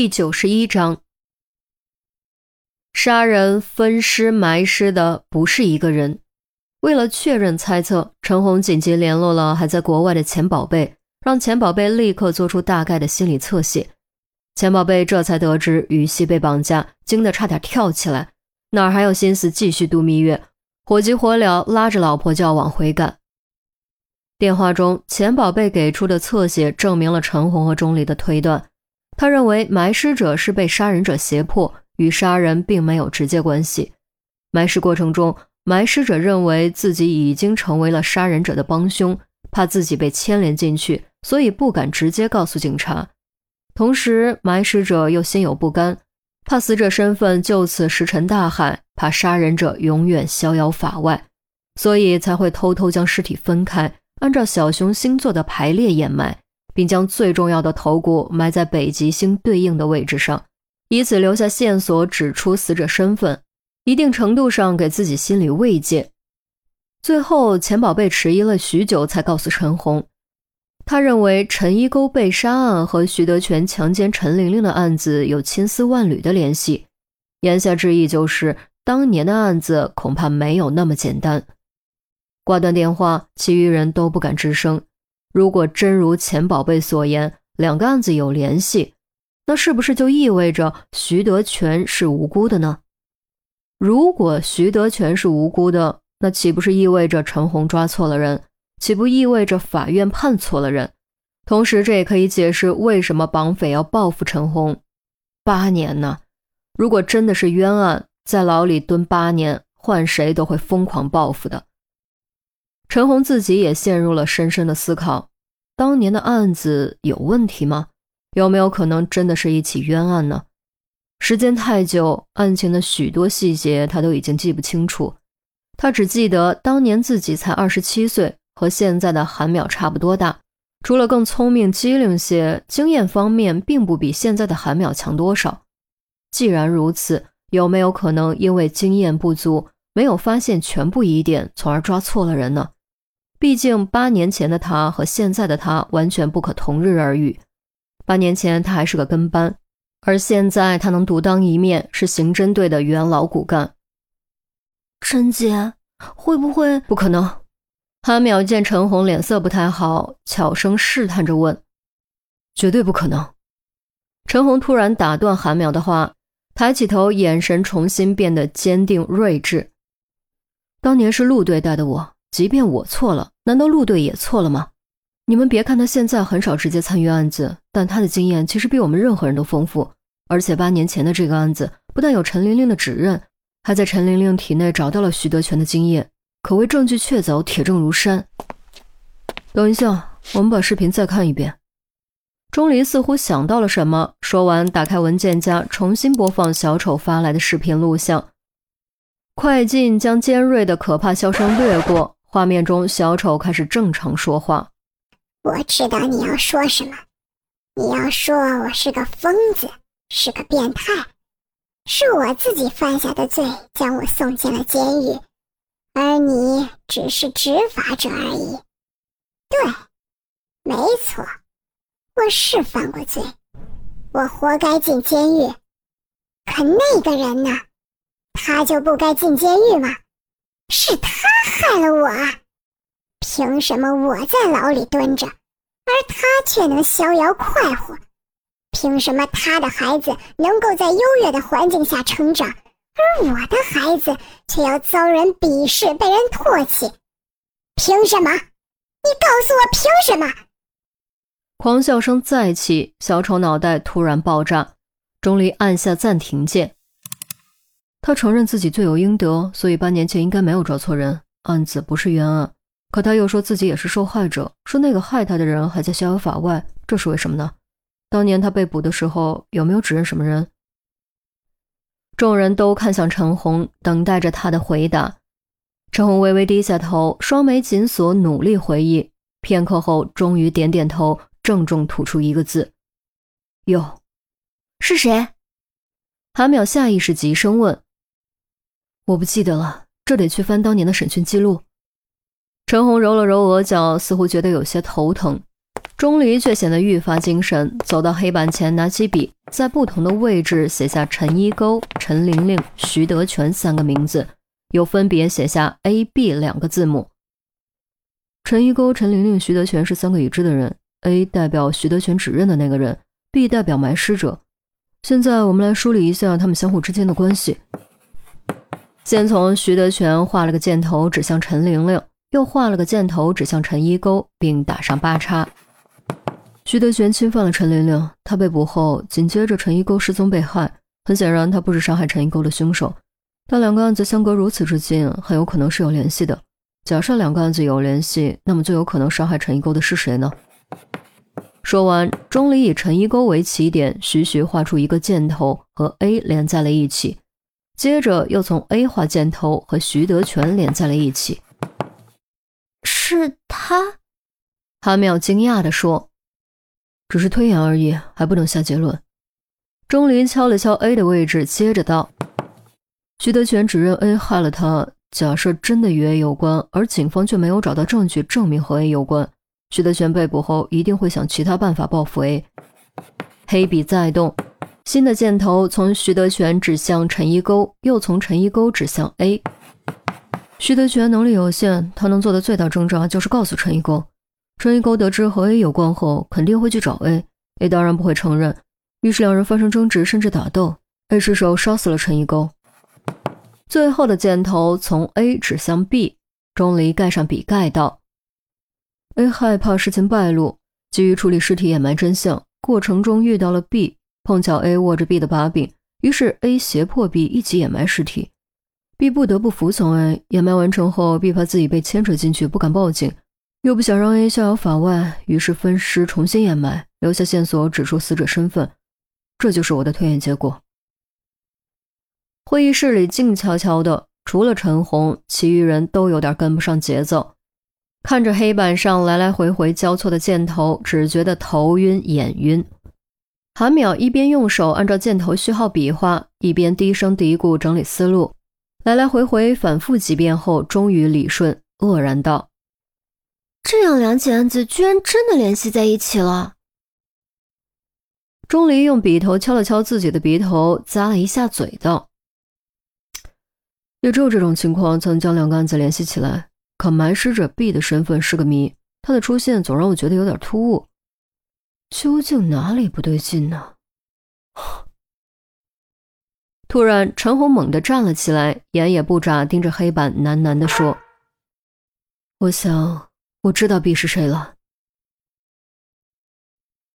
第九十一章，杀人、分尸、埋尸的不是一个人。为了确认猜测，陈红紧急联络了还在国外的钱宝贝，让钱宝贝立刻做出大概的心理侧写。钱宝贝这才得知羽西被绑架，惊得差点跳起来，哪还有心思继续度蜜月？火急火燎拉着老婆就要往回赶。电话中，钱宝贝给出的侧写证明了陈红和钟离的推断。他认为埋尸者是被杀人者胁迫，与杀人并没有直接关系。埋尸过程中，埋尸者认为自己已经成为了杀人者的帮凶，怕自己被牵连进去，所以不敢直接告诉警察。同时，埋尸者又心有不甘，怕死者身份就此石沉大海，怕杀人者永远逍遥法外，所以才会偷偷将尸体分开，按照小熊星座的排列掩埋。并将最重要的头骨埋在北极星对应的位置上，以此留下线索，指出死者身份，一定程度上给自己心理慰藉。最后，钱宝贝迟疑了许久，才告诉陈红，他认为陈一沟被杀案和徐德全强奸陈玲玲的案子有千丝万缕的联系，言下之意就是当年的案子恐怕没有那么简单。挂断电话，其余人都不敢吱声。如果真如钱宝贝所言，两个案子有联系，那是不是就意味着徐德全是无辜的呢？如果徐德全是无辜的，那岂不是意味着陈红抓错了人？岂不意味着法院判错了人？同时，这也可以解释为什么绑匪要报复陈红。八年呢？如果真的是冤案，在牢里蹲八年，换谁都会疯狂报复的。陈红自己也陷入了深深的思考：当年的案子有问题吗？有没有可能真的是一起冤案呢？时间太久，案情的许多细节他都已经记不清楚。他只记得当年自己才二十七岁，和现在的韩淼差不多大，除了更聪明机灵些，经验方面并不比现在的韩淼强多少。既然如此，有没有可能因为经验不足，没有发现全部疑点，从而抓错了人呢？毕竟八年前的他和现在的他完全不可同日而语。八年前他还是个跟班，而现在他能独当一面，是刑侦队的元老骨干。陈姐，会不会？不可能。韩淼见陈红脸色不太好，悄声试探着问：“绝对不可能。”陈红突然打断韩淼的话，抬起头，眼神重新变得坚定睿智。当年是陆队带的我。即便我错了，难道陆队也错了吗？你们别看他现在很少直接参与案子，但他的经验其实比我们任何人都丰富。而且八年前的这个案子，不但有陈玲玲的指认，还在陈玲玲体内找到了徐德全的经验，可谓证据确凿，铁证如山。等一下，我们把视频再看一遍。钟离似乎想到了什么，说完，打开文件夹，重新播放小丑发来的视频录像，快进将尖锐的可怕笑声掠过。画面中，小丑开始正常说话。我知道你要说什么，你要说我是个疯子，是个变态，是我自己犯下的罪将我送进了监狱，而你只是执法者而已。对，没错，我是犯过罪，我活该进监狱。可那个人呢？他就不该进监狱吗？是他害了我，凭什么我在牢里蹲着，而他却能逍遥快活？凭什么他的孩子能够在优越的环境下成长，而我的孩子却要遭人鄙视、被人唾弃？凭什么？你告诉我，凭什么？狂笑声再起，小丑脑袋突然爆炸。钟离按下暂停键。他承认自己罪有应得，所以八年前应该没有抓错人，案子不是冤案。可他又说自己也是受害者，说那个害他的人还在逍遥法外，这是为什么呢？当年他被捕的时候有没有指认什么人？众人都看向陈红，等待着他的回答。陈红微微低下头，双眉紧锁，努力回忆。片刻后，终于点点头，郑重吐出一个字：“有。”是谁？韩淼下意识急声问。我不记得了，这得去翻当年的审讯记录。陈红揉了揉额角，似乎觉得有些头疼。钟离却显得愈发精神，走到黑板前，拿起笔，在不同的位置写下陈一沟、陈玲玲、徐德全三个名字，又分别写下 A、B 两个字母。陈一沟、陈玲玲、徐德全是三个已知的人，A 代表徐德全指认的那个人，B 代表埋尸者。现在我们来梳理一下他们相互之间的关系。先从徐德全画了个箭头指向陈玲玲，又画了个箭头指向陈一沟，并打上八叉。徐德全侵犯了陈玲玲，他被捕后，紧接着陈一沟失踪被害。很显然，他不是杀害陈一沟的凶手。但两个案子相隔如此之近，很有可能是有联系的。假设两个案子有联系，那么最有可能杀害陈一沟的是谁呢？说完，钟离以陈一沟为起点，徐徐画出一个箭头和 A 连在了一起，接着又从 A 画箭头和徐德全连在了一起。是他？韩淼惊讶地说。只是推演而已，还不能下结论。钟林敲了敲 A 的位置，接着道：“徐德全指认 A 害了他。假设真的与 A 有关，而警方却没有找到证据证明和 A 有关，徐德全被捕后一定会想其他办法报复 A。”黑笔再动，新的箭头从徐德全指向陈一沟，又从陈一沟指向 A。徐德全能力有限，他能做的最大挣扎就是告诉陈一沟。陈一沟得知和 A 有关后，肯定会去找 A，A 当然不会承认，于是两人发生争执，甚至打斗。A 失手杀死了陈一沟。最后的箭头从 A 指向 B，钟离盖上笔盖道：“A 害怕事情败露，急于处理尸体掩埋真相，过程中遇到了 B，碰巧 A 握着 B 的把柄，于是 A 胁迫 B 一起掩埋尸体，B 不得不服从 A。掩埋完成后，B 怕自己被牵扯进去，不敢报警。”又不想让 A 逍遥法外，于是分尸重新掩埋，留下线索指出死者身份。这就是我的推演结果。会议室里静悄悄的，除了陈红，其余人都有点跟不上节奏，看着黑板上来来回回交错的箭头，只觉得头晕眼晕。韩淼一边用手按照箭头序号比划，一边低声嘀咕整理思路，来来回回反复几遍后，终于理顺，愕然道。这样两起案子居然真的联系在一起了。钟离用笔头敲了敲自己的鼻头，咂了一下嘴，道：“也只有这种情况才能将两个案子联系起来。可埋尸者 B 的身份是个谜，他的出现总让我觉得有点突兀。究竟哪里不对劲呢？”突然，陈红猛地站了起来，眼也不眨，盯着黑板，喃喃地说：“我想。”我知道 B 是谁了。